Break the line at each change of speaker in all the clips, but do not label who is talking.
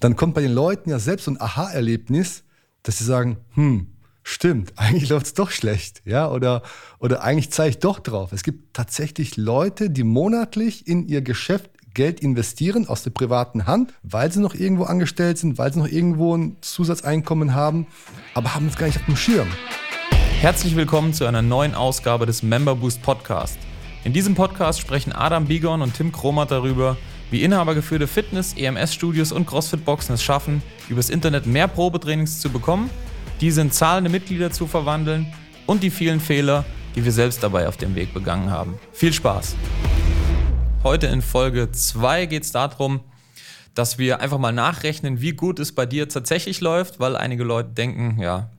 dann kommt bei den Leuten ja selbst so ein Aha-Erlebnis, dass sie sagen, hm, stimmt, eigentlich läuft es doch schlecht, ja, oder, oder eigentlich zeige ich doch drauf. Es gibt tatsächlich Leute, die monatlich in ihr Geschäft Geld investieren aus der privaten Hand, weil sie noch irgendwo angestellt sind, weil sie noch irgendwo ein Zusatzeinkommen haben, aber haben es gar nicht auf dem Schirm.
Herzlich willkommen zu einer neuen Ausgabe des Member Boost Podcast. In diesem Podcast sprechen Adam Bigon und Tim Kromat darüber, wie inhabergeführte Fitness-, EMS-Studios und CrossFit-Boxen es schaffen, übers Internet mehr Probetrainings zu bekommen, diese in zahlende Mitglieder zu verwandeln und die vielen Fehler, die wir selbst dabei auf dem Weg begangen haben. Viel Spaß! Heute in Folge 2 geht es darum, dass wir einfach mal nachrechnen, wie gut es bei dir tatsächlich läuft, weil einige Leute denken, ja,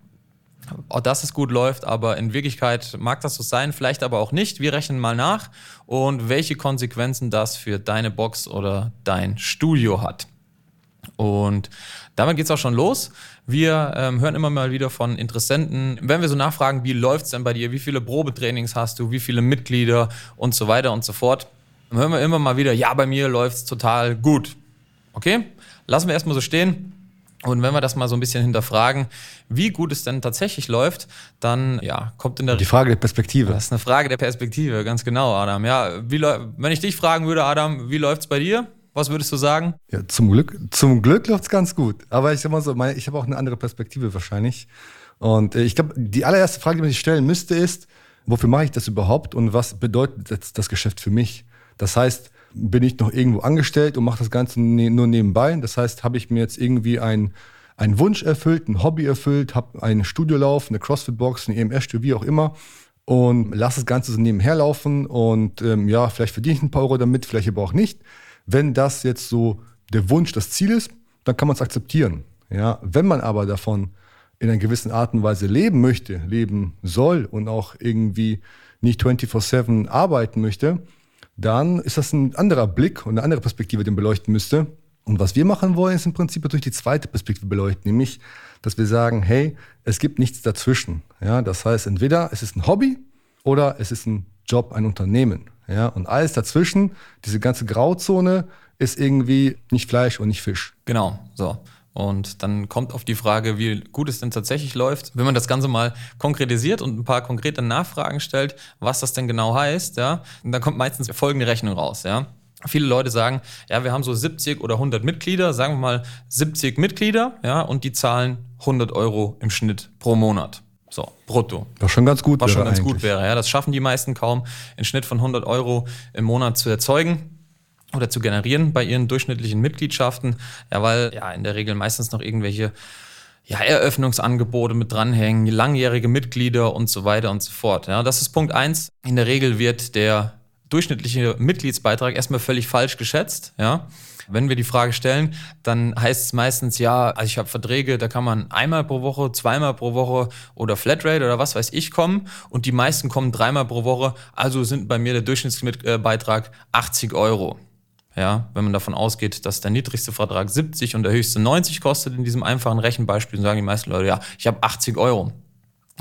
dass es gut läuft, aber in Wirklichkeit mag das so sein, vielleicht aber auch nicht. Wir rechnen mal nach und welche Konsequenzen das für deine Box oder dein Studio hat. Und damit geht es auch schon los. Wir ähm, hören immer mal wieder von Interessenten, wenn wir so nachfragen, wie läuft es denn bei dir, wie viele Probetrainings hast du, wie viele Mitglieder und so weiter und so fort, dann hören wir immer mal wieder, ja, bei mir läuft es total gut. Okay, lassen wir erstmal so stehen. Und wenn wir das mal so ein bisschen hinterfragen, wie gut es denn tatsächlich läuft, dann ja, kommt in der
Die Frage der Perspektive.
Das ist eine Frage der Perspektive, ganz genau, Adam. Ja, wie wenn ich dich fragen würde, Adam, wie läuft es bei dir? Was würdest du sagen?
Ja, zum Glück, zum Glück läuft es ganz gut. Aber ich sag mal so, ich habe auch eine andere Perspektive wahrscheinlich. Und äh, ich glaube, die allererste Frage, die man sich stellen müsste, ist, wofür mache ich das überhaupt und was bedeutet das, das Geschäft für mich? Das heißt, bin ich noch irgendwo angestellt und mache das Ganze ne nur nebenbei. Das heißt, habe ich mir jetzt irgendwie ein einen Wunsch erfüllt, ein Hobby erfüllt, habe ein Studiolauf, eine CrossFit-Box, ein EMS-Studio, wie auch immer und lasse das Ganze so nebenher laufen und ähm, ja, vielleicht verdiene ich ein paar Euro damit, vielleicht aber auch nicht. Wenn das jetzt so der Wunsch, das Ziel ist, dann kann man es akzeptieren. Ja, wenn man aber davon in einer gewissen Art und Weise leben möchte, leben soll und auch irgendwie nicht 24/7 arbeiten möchte, dann ist das ein anderer Blick und eine andere Perspektive, den beleuchten müsste. Und was wir machen wollen, ist im Prinzip natürlich die zweite Perspektive beleuchten, nämlich, dass wir sagen, hey, es gibt nichts dazwischen. Ja, das heißt, entweder es ist ein Hobby oder es ist ein Job, ein Unternehmen. Ja, und alles dazwischen, diese ganze Grauzone, ist irgendwie nicht Fleisch und nicht Fisch.
Genau, so. Und dann kommt auf die Frage, wie gut es denn tatsächlich läuft. Wenn man das Ganze mal konkretisiert und ein paar konkrete Nachfragen stellt, was das denn genau heißt, ja, dann kommt meistens folgende Rechnung raus, ja. Viele Leute sagen, ja, wir haben so 70 oder 100 Mitglieder, sagen wir mal 70 Mitglieder, ja, und die zahlen 100 Euro im Schnitt pro Monat. So, brutto.
Was schon ganz gut
Was wäre. Was schon ganz eigentlich. gut wäre, ja. Das schaffen die meisten kaum, einen Schnitt von 100 Euro im Monat zu erzeugen oder zu generieren bei ihren durchschnittlichen Mitgliedschaften. Ja, weil ja in der Regel meistens noch irgendwelche ja, Eröffnungsangebote mit dranhängen, langjährige Mitglieder und so weiter und so fort. Ja, das ist Punkt eins. In der Regel wird der durchschnittliche Mitgliedsbeitrag erstmal völlig falsch geschätzt. Ja. Wenn wir die Frage stellen, dann heißt es meistens, ja, also ich habe Verträge, da kann man einmal pro Woche, zweimal pro Woche oder Flatrate oder was weiß ich kommen und die meisten kommen dreimal pro Woche, also sind bei mir der Durchschnittsbeitrag 80 Euro. Ja, wenn man davon ausgeht, dass der niedrigste Vertrag 70 und der höchste 90 kostet in diesem einfachen Rechenbeispiel, sagen die meisten Leute, ja, ich habe 80 Euro.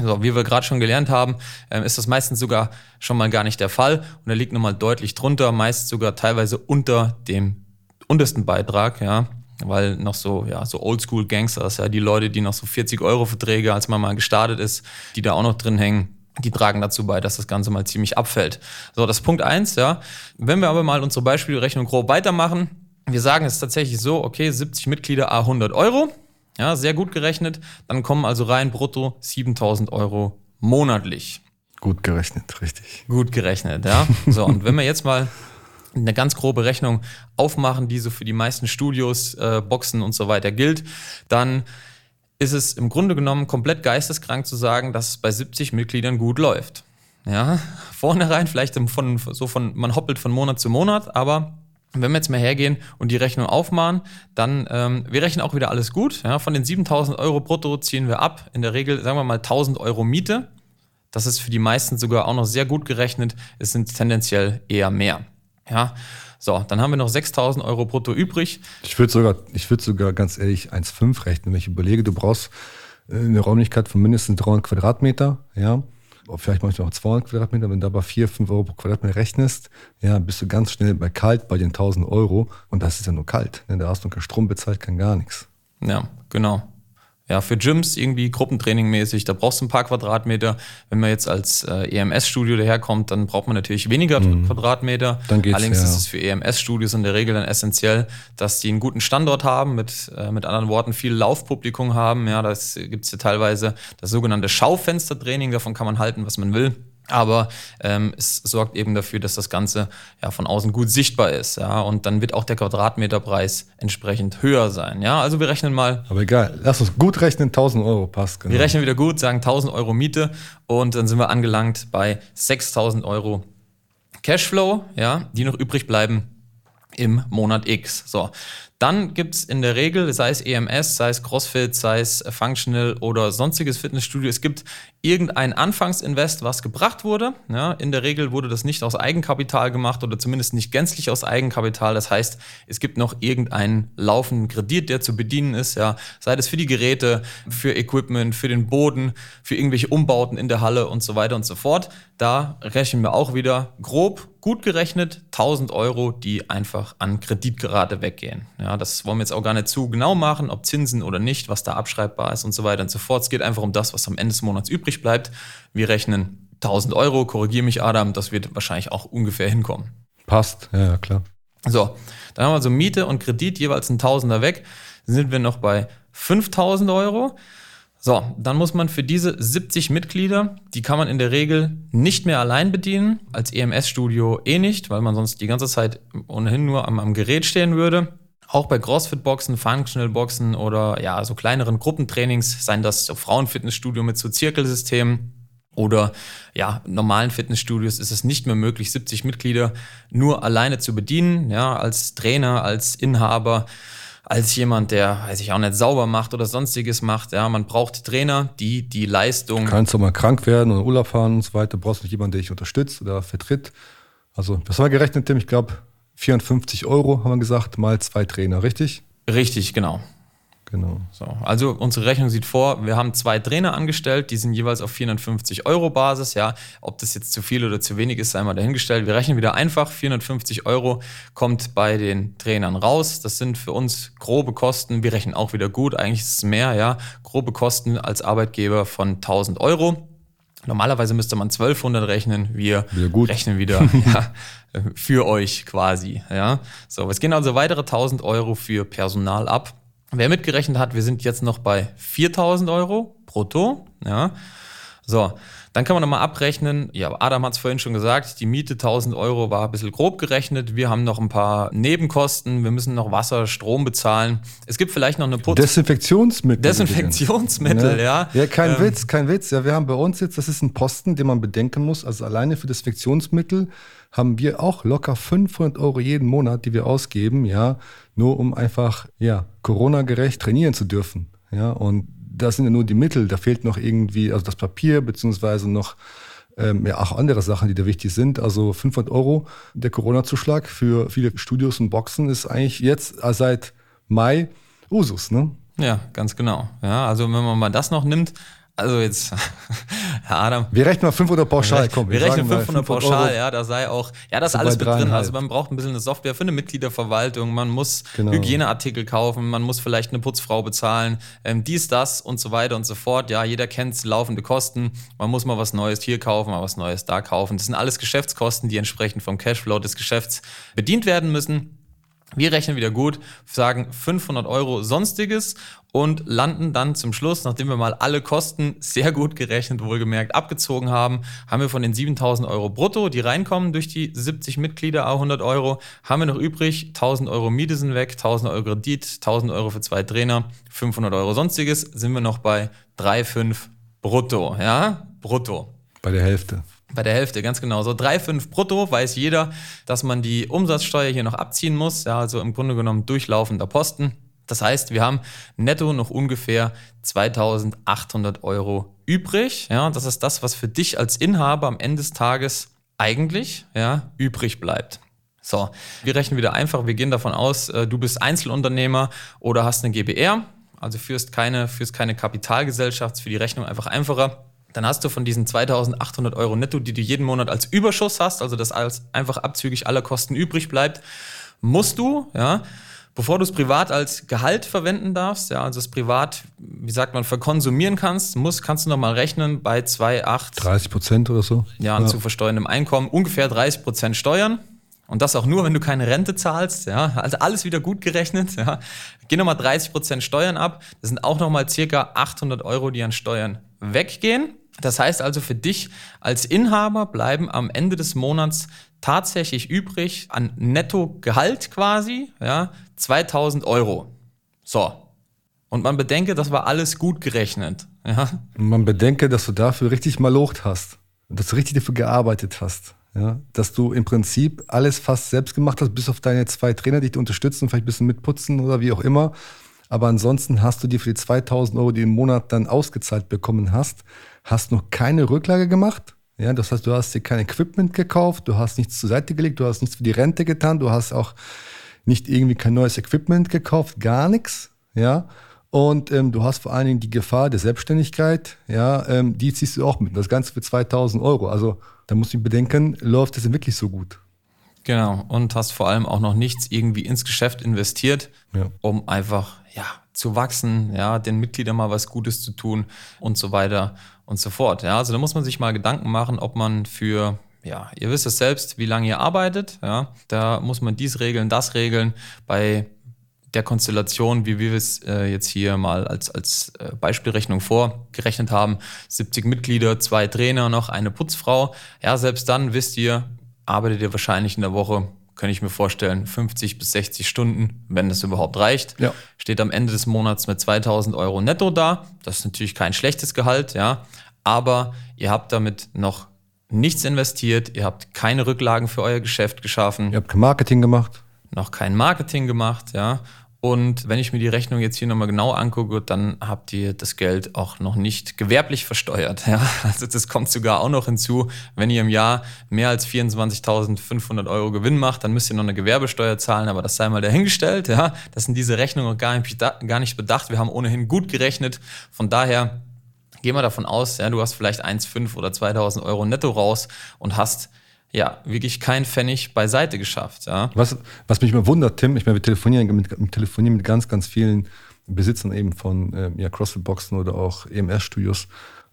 So, wie wir gerade schon gelernt haben, ähm, ist das meistens sogar schon mal gar nicht der Fall und er liegt nochmal deutlich drunter, meist sogar teilweise unter dem untersten Beitrag, ja, weil noch so, ja, so Oldschool Gangsters, ja, die Leute, die noch so 40 Euro Verträge, als man mal gestartet ist, die da auch noch drin hängen, die tragen dazu bei, dass das Ganze mal ziemlich abfällt. So, das ist Punkt eins, ja. Wenn wir aber mal unsere Beispielrechnung grob weitermachen, wir sagen es tatsächlich so, okay, 70 Mitglieder, a 100 Euro, ja, sehr gut gerechnet, dann kommen also rein brutto 7000 Euro monatlich.
Gut gerechnet, richtig.
Gut gerechnet, ja. So, und wenn wir jetzt mal eine ganz grobe Rechnung aufmachen, die so für die meisten Studios, äh, Boxen und so weiter gilt, dann ist es im Grunde genommen komplett geisteskrank zu sagen, dass es bei 70 Mitgliedern gut läuft. Ja, vornherein vielleicht von, so von, man hoppelt von Monat zu Monat, aber wenn wir jetzt mal hergehen und die Rechnung aufmachen, dann, ähm, wir rechnen auch wieder alles gut. Ja, von den 7000 Euro brutto ziehen wir ab. In der Regel, sagen wir mal, 1000 Euro Miete. Das ist für die meisten sogar auch noch sehr gut gerechnet. Es sind tendenziell eher mehr. Ja, so, dann haben wir noch 6000 Euro brutto übrig.
Ich würde sogar, ich würde sogar ganz ehrlich 1,5 rechnen. Wenn ich überlege, du brauchst äh, eine Räumlichkeit von mindestens 300 Quadratmeter, ja. vielleicht manchmal auch 200 Quadratmeter, wenn du aber 4, 5 Euro pro Quadratmeter rechnest, ja, bist du ganz schnell bei kalt bei den 1000 Euro und das ist ja nur kalt. Ne? Da hast du keinen Strom bezahlt, kein gar nichts.
Ja, genau. Ja, für Gyms irgendwie Gruppentraining mäßig, da brauchst du ein paar Quadratmeter. Wenn man jetzt als äh, EMS-Studio daherkommt, dann braucht man natürlich weniger mhm. Quadratmeter. Dann geht's, Allerdings ja. ist es für EMS-Studios in der Regel dann essentiell, dass die einen guten Standort haben, mit, äh, mit anderen Worten viel Laufpublikum haben. Ja, das gibt's ja teilweise das sogenannte Schaufenstertraining, davon kann man halten, was man will. Aber ähm, es sorgt eben dafür, dass das Ganze ja von außen gut sichtbar ist. Ja, und dann wird auch der Quadratmeterpreis entsprechend höher sein. Ja, also wir rechnen mal.
Aber egal, lass uns gut rechnen, 1000 Euro passt.
Genau. Wir rechnen wieder gut, sagen 1000 Euro Miete und dann sind wir angelangt bei 6000 Euro Cashflow, ja, die noch übrig bleiben im Monat X. So, dann gibt es in der Regel, sei es EMS, sei es CrossFit, sei es Functional oder sonstiges Fitnessstudio, es gibt irgendein Anfangsinvest, was gebracht wurde. Ja, in der Regel wurde das nicht aus Eigenkapital gemacht oder zumindest nicht gänzlich aus Eigenkapital. Das heißt, es gibt noch irgendeinen laufenden Kredit, der zu bedienen ist. Ja, sei das für die Geräte, für Equipment, für den Boden, für irgendwelche Umbauten in der Halle und so weiter und so fort. Da rechnen wir auch wieder grob gut gerechnet 1000 Euro, die einfach an Kreditgerate weggehen. Ja, das wollen wir jetzt auch gar nicht zu genau machen, ob Zinsen oder nicht, was da abschreibbar ist und so weiter und so fort. Es geht einfach um das, was am Ende des Monats übrig bleibt. Wir rechnen 1000 Euro, korrigiere mich Adam, das wird wahrscheinlich auch ungefähr hinkommen.
Passt, ja, ja klar.
So, dann haben wir also Miete und Kredit jeweils ein Tausender weg, sind wir noch bei 5000 Euro. So, dann muss man für diese 70 Mitglieder, die kann man in der Regel nicht mehr allein bedienen, als EMS-Studio eh nicht, weil man sonst die ganze Zeit ohnehin nur am, am Gerät stehen würde. Auch bei CrossFit-Boxen, Functional-Boxen oder ja, so kleineren Gruppentrainings, seien das so Frauenfitnessstudio mit so Zirkelsystemen oder ja, normalen Fitnessstudios ist es nicht mehr möglich, 70 Mitglieder nur alleine zu bedienen, ja, als Trainer, als Inhaber als jemand, der, weiß ich auch nicht, sauber macht oder sonstiges macht. Ja, man braucht Trainer, die die Leistung.
Du kannst doch mal krank werden oder Urlaub fahren und so weiter. Du brauchst nicht jemanden, der dich unterstützt oder vertritt. Also, haben wir gerechnet, Tim? Ich glaube, 54 Euro haben wir gesagt, mal zwei Trainer, richtig?
Richtig, genau. Genau. So, also unsere Rechnung sieht vor, wir haben zwei Trainer angestellt, die sind jeweils auf 450 Euro Basis. Ja, ob das jetzt zu viel oder zu wenig ist, sei mal dahingestellt. Wir rechnen wieder einfach. 450 Euro kommt bei den Trainern raus. Das sind für uns grobe Kosten. Wir rechnen auch wieder gut. Eigentlich ist es mehr, ja. Grobe Kosten als Arbeitgeber von 1000 Euro. Normalerweise müsste man 1200 rechnen. Wir wieder rechnen wieder ja, für euch quasi. Ja, so. Es gehen also weitere 1000 Euro für Personal ab. Wer mitgerechnet hat, wir sind jetzt noch bei 4000 Euro brutto. Ja. So, dann kann man nochmal abrechnen. Ja, Adam hat es vorhin schon gesagt, die Miete 1000 Euro war ein bisschen grob gerechnet. Wir haben noch ein paar Nebenkosten. Wir müssen noch Wasser, Strom bezahlen. Es gibt vielleicht noch eine
Putz. Desinfektionsmittel.
Desinfektionsmittel, ja.
Ja, kein ähm, Witz, kein Witz. Ja, wir haben bei uns jetzt, das ist ein Posten, den man bedenken muss. Also alleine für Desinfektionsmittel haben wir auch locker 500 Euro jeden Monat, die wir ausgeben, ja, nur um einfach, ja, Corona-gerecht trainieren zu dürfen. Ja, und das sind ja nur die Mittel, da fehlt noch irgendwie, also das Papier, beziehungsweise noch ähm, ja, auch andere Sachen, die da wichtig sind. Also 500 Euro, der Corona-Zuschlag für viele Studios und Boxen ist eigentlich jetzt äh, seit Mai Usus, ne?
Ja, ganz genau. Ja, also wenn man mal das noch nimmt, also jetzt, Herr Adam.
Wir rechnen mal 500 pauschal,
komm. Wir, wir rechnen 500, 500 pauschal, ja, da sei auch, ja, das ist alles mit drin. Also man braucht ein bisschen eine Software für eine Mitgliederverwaltung, man muss genau. Hygieneartikel kaufen, man muss vielleicht eine Putzfrau bezahlen, ähm, dies, das und so weiter und so fort. Ja, jeder kennt laufende Kosten. Man muss mal was Neues hier kaufen, mal was Neues da kaufen. Das sind alles Geschäftskosten, die entsprechend vom Cashflow des Geschäfts bedient werden müssen. Wir rechnen wieder gut, sagen 500 Euro Sonstiges und landen dann zum Schluss, nachdem wir mal alle Kosten sehr gut gerechnet, wohlgemerkt, abgezogen haben, haben wir von den 7000 Euro brutto, die reinkommen durch die 70 Mitglieder, 100 Euro, haben wir noch übrig, 1000 Euro Miete sind weg, 1000 Euro Kredit, 1000 Euro für zwei Trainer, 500 Euro Sonstiges, sind wir noch bei 3,5 brutto, ja, brutto.
Bei der Hälfte.
Bei der Hälfte, ganz genau. So 3,5 brutto weiß jeder, dass man die Umsatzsteuer hier noch abziehen muss. Ja, also im Grunde genommen durchlaufender Posten. Das heißt, wir haben netto noch ungefähr 2800 Euro übrig. Ja, das ist das, was für dich als Inhaber am Ende des Tages eigentlich ja, übrig bleibt. So, wir rechnen wieder einfach. Wir gehen davon aus, äh, du bist Einzelunternehmer oder hast eine GBR, also führst keine, führst keine Kapitalgesellschaft, für die Rechnung einfach einfacher dann hast du von diesen 2800 Euro netto, die du jeden Monat als Überschuss hast, also das als einfach abzüglich aller Kosten übrig bleibt, musst du, ja, bevor du es privat als Gehalt verwenden darfst, ja, also es privat, wie sagt man, verkonsumieren kannst, musst, kannst du nochmal rechnen bei 2,8.
30 Prozent oder so?
Ja, ja. zu versteuerndem Einkommen, ungefähr 30 Prozent Steuern. Und das auch nur, wenn du keine Rente zahlst, ja, also alles wieder gut gerechnet, ja. Geh nochmal 30 Prozent Steuern ab. Das sind auch nochmal circa 800 Euro, die an Steuern weggehen. Das heißt also für dich als Inhaber bleiben am Ende des Monats tatsächlich übrig an Nettogehalt quasi, ja, 2000 Euro. So. Und man bedenke, das war alles gut gerechnet. Ja.
Man bedenke, dass du dafür richtig malocht hast. Dass du richtig dafür gearbeitet hast. Ja, dass du im Prinzip alles fast selbst gemacht hast, bis auf deine zwei Trainer, die dich unterstützen, vielleicht ein bisschen mitputzen oder wie auch immer. Aber ansonsten hast du dir für die 2000 Euro, die du im Monat dann ausgezahlt bekommen hast, hast noch keine Rücklage gemacht. Ja, das heißt, du hast dir kein Equipment gekauft, du hast nichts zur Seite gelegt, du hast nichts für die Rente getan, du hast auch nicht irgendwie kein neues Equipment gekauft, gar nichts. Ja, und ähm, du hast vor allen Dingen die Gefahr der Selbstständigkeit, ja, ähm, die ziehst du auch mit. Das Ganze für 2000 Euro. Also da musst du bedenken, läuft es denn wirklich so gut?
Genau, und hast vor allem auch noch nichts irgendwie ins Geschäft investiert, ja. um einfach ja, zu wachsen, ja, den Mitgliedern mal was Gutes zu tun und so weiter und so fort. Ja, also da muss man sich mal Gedanken machen, ob man für ja, ihr wisst es selbst, wie lange ihr arbeitet. Ja, da muss man dies regeln, das regeln. Bei der Konstellation, wie wir es äh, jetzt hier mal als, als äh, Beispielrechnung vorgerechnet haben, 70 Mitglieder, zwei Trainer, noch eine Putzfrau. Ja, selbst dann wisst ihr, arbeitet ihr wahrscheinlich in der Woche, kann ich mir vorstellen, 50 bis 60 Stunden, wenn das überhaupt reicht. Ja. Steht am Ende des Monats mit 2000 Euro netto da. Das ist natürlich kein schlechtes Gehalt, ja. Aber ihr habt damit noch nichts investiert, ihr habt keine Rücklagen für euer Geschäft geschaffen.
Ihr habt kein Marketing gemacht.
Noch kein Marketing gemacht, ja. Und wenn ich mir die Rechnung jetzt hier nochmal genau angucke, dann habt ihr das Geld auch noch nicht gewerblich versteuert. Ja? Also das kommt sogar auch noch hinzu. Wenn ihr im Jahr mehr als 24.500 Euro Gewinn macht, dann müsst ihr noch eine Gewerbesteuer zahlen, aber das sei mal dahingestellt. Ja? Das sind diese Rechnungen gar nicht, gar nicht bedacht. Wir haben ohnehin gut gerechnet. Von daher gehen wir davon aus, ja, du hast vielleicht 1,5 oder 2.000 Euro netto raus und hast ja, wirklich kein Pfennig beiseite geschafft. Ja.
Was, was mich immer wundert, Tim, ich meine, wir telefonieren mit, telefonieren mit ganz, ganz vielen Besitzern eben von äh, ja, CrossFit-Boxen oder auch EMS-Studios.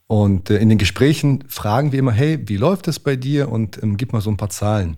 Und äh, in den Gesprächen fragen wir immer, hey, wie läuft es bei dir? Und ähm, gib mal so ein paar Zahlen.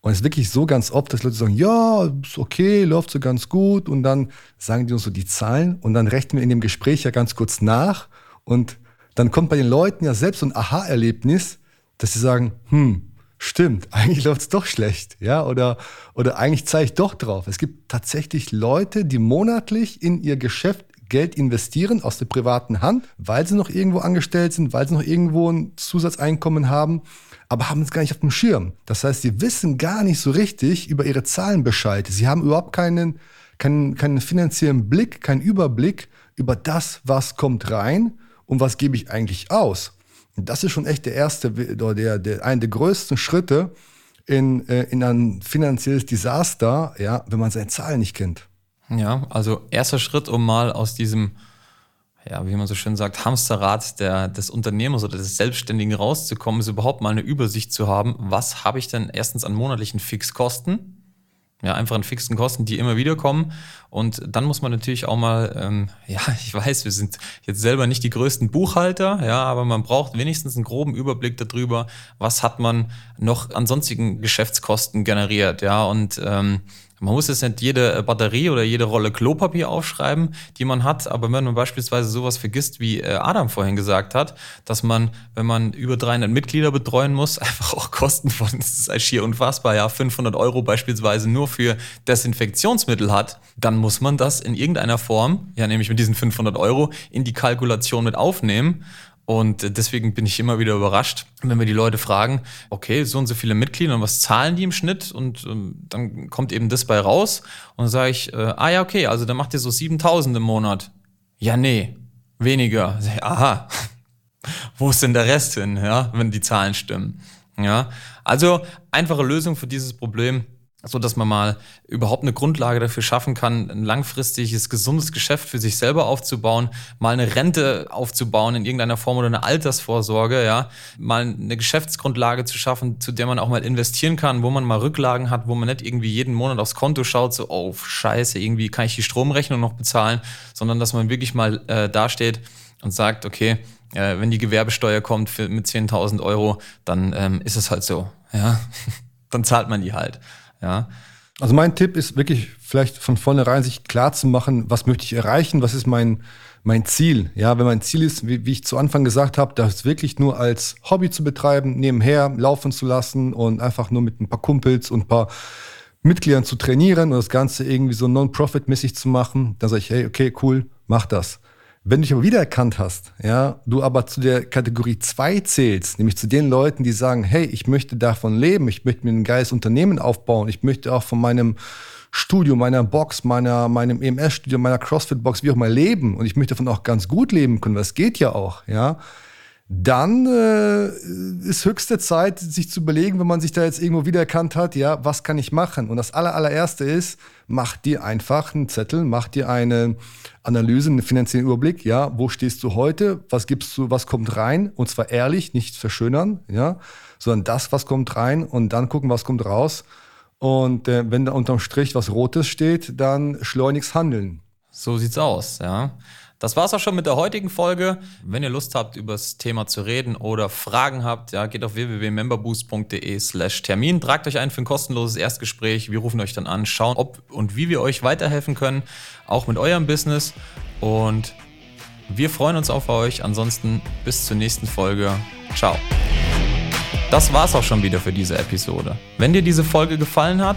Und es ist wirklich so ganz oft, dass Leute sagen, ja, ist okay, läuft so ganz gut. Und dann sagen die uns so die Zahlen und dann rechnen wir in dem Gespräch ja ganz kurz nach. Und dann kommt bei den Leuten ja selbst so ein Aha-Erlebnis, dass sie sagen, hm, stimmt, eigentlich läuft es doch schlecht, ja, oder, oder eigentlich zeige ich doch drauf. Es gibt tatsächlich Leute, die monatlich in ihr Geschäft Geld investieren aus der privaten Hand, weil sie noch irgendwo angestellt sind, weil sie noch irgendwo ein Zusatzeinkommen haben, aber haben es gar nicht auf dem Schirm. Das heißt, sie wissen gar nicht so richtig über ihre Zahlen Bescheid. Sie haben überhaupt keinen, keinen, keinen finanziellen Blick, keinen Überblick über das, was kommt rein und was gebe ich eigentlich aus. Das ist schon echt der erste, der, der, einer der größten Schritte in, äh, in ein finanzielles Desaster, ja, wenn man seine Zahlen nicht kennt.
Ja, also erster Schritt, um mal aus diesem, ja, wie man so schön sagt, Hamsterrad der, des Unternehmers oder des Selbstständigen rauszukommen, ist überhaupt mal eine Übersicht zu haben, was habe ich denn erstens an monatlichen Fixkosten, ja, einfach an fixen Kosten, die immer wieder kommen. Und dann muss man natürlich auch mal, ähm, ja, ich weiß, wir sind jetzt selber nicht die größten Buchhalter, ja, aber man braucht wenigstens einen groben Überblick darüber, was hat man noch an sonstigen Geschäftskosten generiert, ja, und ähm, man muss jetzt nicht jede Batterie oder jede Rolle Klopapier aufschreiben, die man hat, aber wenn man beispielsweise sowas vergisst, wie äh, Adam vorhin gesagt hat, dass man, wenn man über 300 Mitglieder betreuen muss, einfach auch Kosten von, das ist halt schier unfassbar, ja, 500 Euro beispielsweise nur für Desinfektionsmittel hat, dann muss man das in irgendeiner Form, ja, nämlich mit diesen 500 Euro, in die Kalkulation mit aufnehmen. Und deswegen bin ich immer wieder überrascht, wenn wir die Leute fragen, okay, so und so viele Mitglieder und was zahlen die im Schnitt? Und ähm, dann kommt eben das bei raus. Und dann sage ich, äh, ah ja, okay, also dann macht ihr so 7000 im Monat. Ja, nee, weniger. Aha, wo ist denn der Rest hin, ja, wenn die Zahlen stimmen? Ja, also einfache Lösung für dieses Problem. So dass man mal überhaupt eine Grundlage dafür schaffen kann, ein langfristiges, gesundes Geschäft für sich selber aufzubauen, mal eine Rente aufzubauen in irgendeiner Form oder eine Altersvorsorge, ja, mal eine Geschäftsgrundlage zu schaffen, zu der man auch mal investieren kann, wo man mal Rücklagen hat, wo man nicht irgendwie jeden Monat aufs Konto schaut, so, oh, scheiße, irgendwie kann ich die Stromrechnung noch bezahlen, sondern dass man wirklich mal äh, dasteht und sagt, okay, äh, wenn die Gewerbesteuer kommt für, mit 10.000 Euro, dann ähm, ist es halt so, ja, dann zahlt man die halt. Ja.
Also mein Tipp ist wirklich vielleicht von vornherein sich klar zu machen, was möchte ich erreichen, was ist mein, mein Ziel. Ja, wenn mein Ziel ist, wie, wie ich zu Anfang gesagt habe, das wirklich nur als Hobby zu betreiben, nebenher laufen zu lassen und einfach nur mit ein paar Kumpels und ein paar Mitgliedern zu trainieren und das Ganze irgendwie so non-profit-mäßig zu machen, dann sage ich, hey, okay, cool, mach das. Wenn du dich aber wiedererkannt hast, ja, du aber zu der Kategorie 2 zählst, nämlich zu den Leuten, die sagen, hey, ich möchte davon leben, ich möchte mir ein geiles Unternehmen aufbauen, ich möchte auch von meinem Studio, meiner Box, meiner, meinem EMS-Studio, meiner CrossFit-Box, wie auch mal leben und ich möchte davon auch ganz gut leben können, das geht ja auch, ja, dann äh, ist höchste Zeit, sich zu überlegen, wenn man sich da jetzt irgendwo wiedererkannt hat, ja, was kann ich machen? Und das aller, allererste ist, mach dir einfach einen Zettel, mach dir eine Analyse, einen finanziellen Überblick, ja, wo stehst du heute, was gibst du, was kommt rein, und zwar ehrlich, nicht verschönern, ja, sondern das, was kommt rein und dann gucken, was kommt raus. Und äh, wenn da unterm Strich was Rotes steht, dann schleunigst handeln.
So sieht's aus, ja. Das war's auch schon mit der heutigen Folge. Wenn ihr Lust habt, über das Thema zu reden oder Fragen habt, ja, geht auf www.memberboost.de slash Termin. Tragt euch ein für ein kostenloses Erstgespräch. Wir rufen euch dann an, schauen, ob und wie wir euch weiterhelfen können, auch mit eurem Business. Und wir freuen uns auf euch. Ansonsten bis zur nächsten Folge. Ciao. Das war's auch schon wieder für diese Episode. Wenn dir diese Folge gefallen hat,